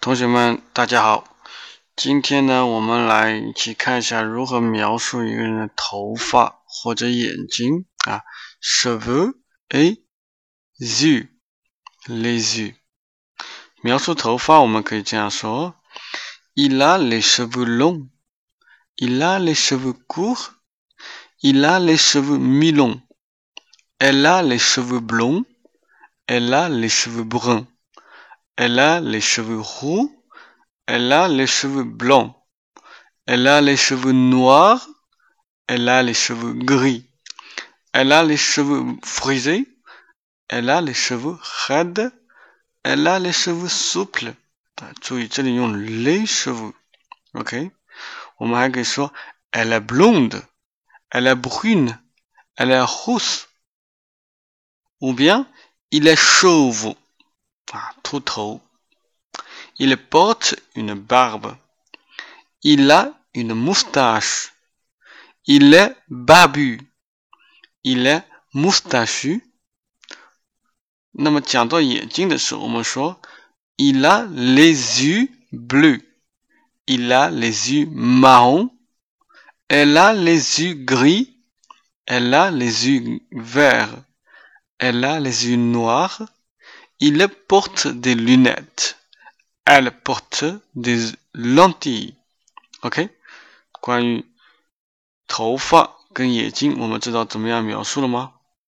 同学们，大家好。今天呢，我们来一起看一下如何描述一个人的头发或者眼睛啊。cheveux et yeux，les yeux。描述头发，我们可以这样说：Il a les cheveux longs。Il a les cheveux courts。Il a les cheveux mi-longs。Elle a les cheveux blonds。Elle a les cheveux bruns。Elle a les cheveux roux. Elle a les cheveux blancs. Elle a les cheveux noirs. Elle a les cheveux gris. Elle a les cheveux frisés. Elle a les cheveux raides. Elle a les cheveux souples. les cheveux. OK? Elle est blonde. Elle est brune. Elle est rousse. Ou bien, il est chauve. Tout Il porte une barbe. Il a une moustache. Il est barbu. Il est moustachu. 那么讲到眼睛的时候，我们说 il a les yeux bleus. Il a les yeux marrons. Elle a les yeux gris. Elle a les yeux verts. Elle a les yeux noirs. Il porte des lunettes. Elle porte des lentilles. OK？关于头发跟眼睛，我们知道怎么样描述了吗？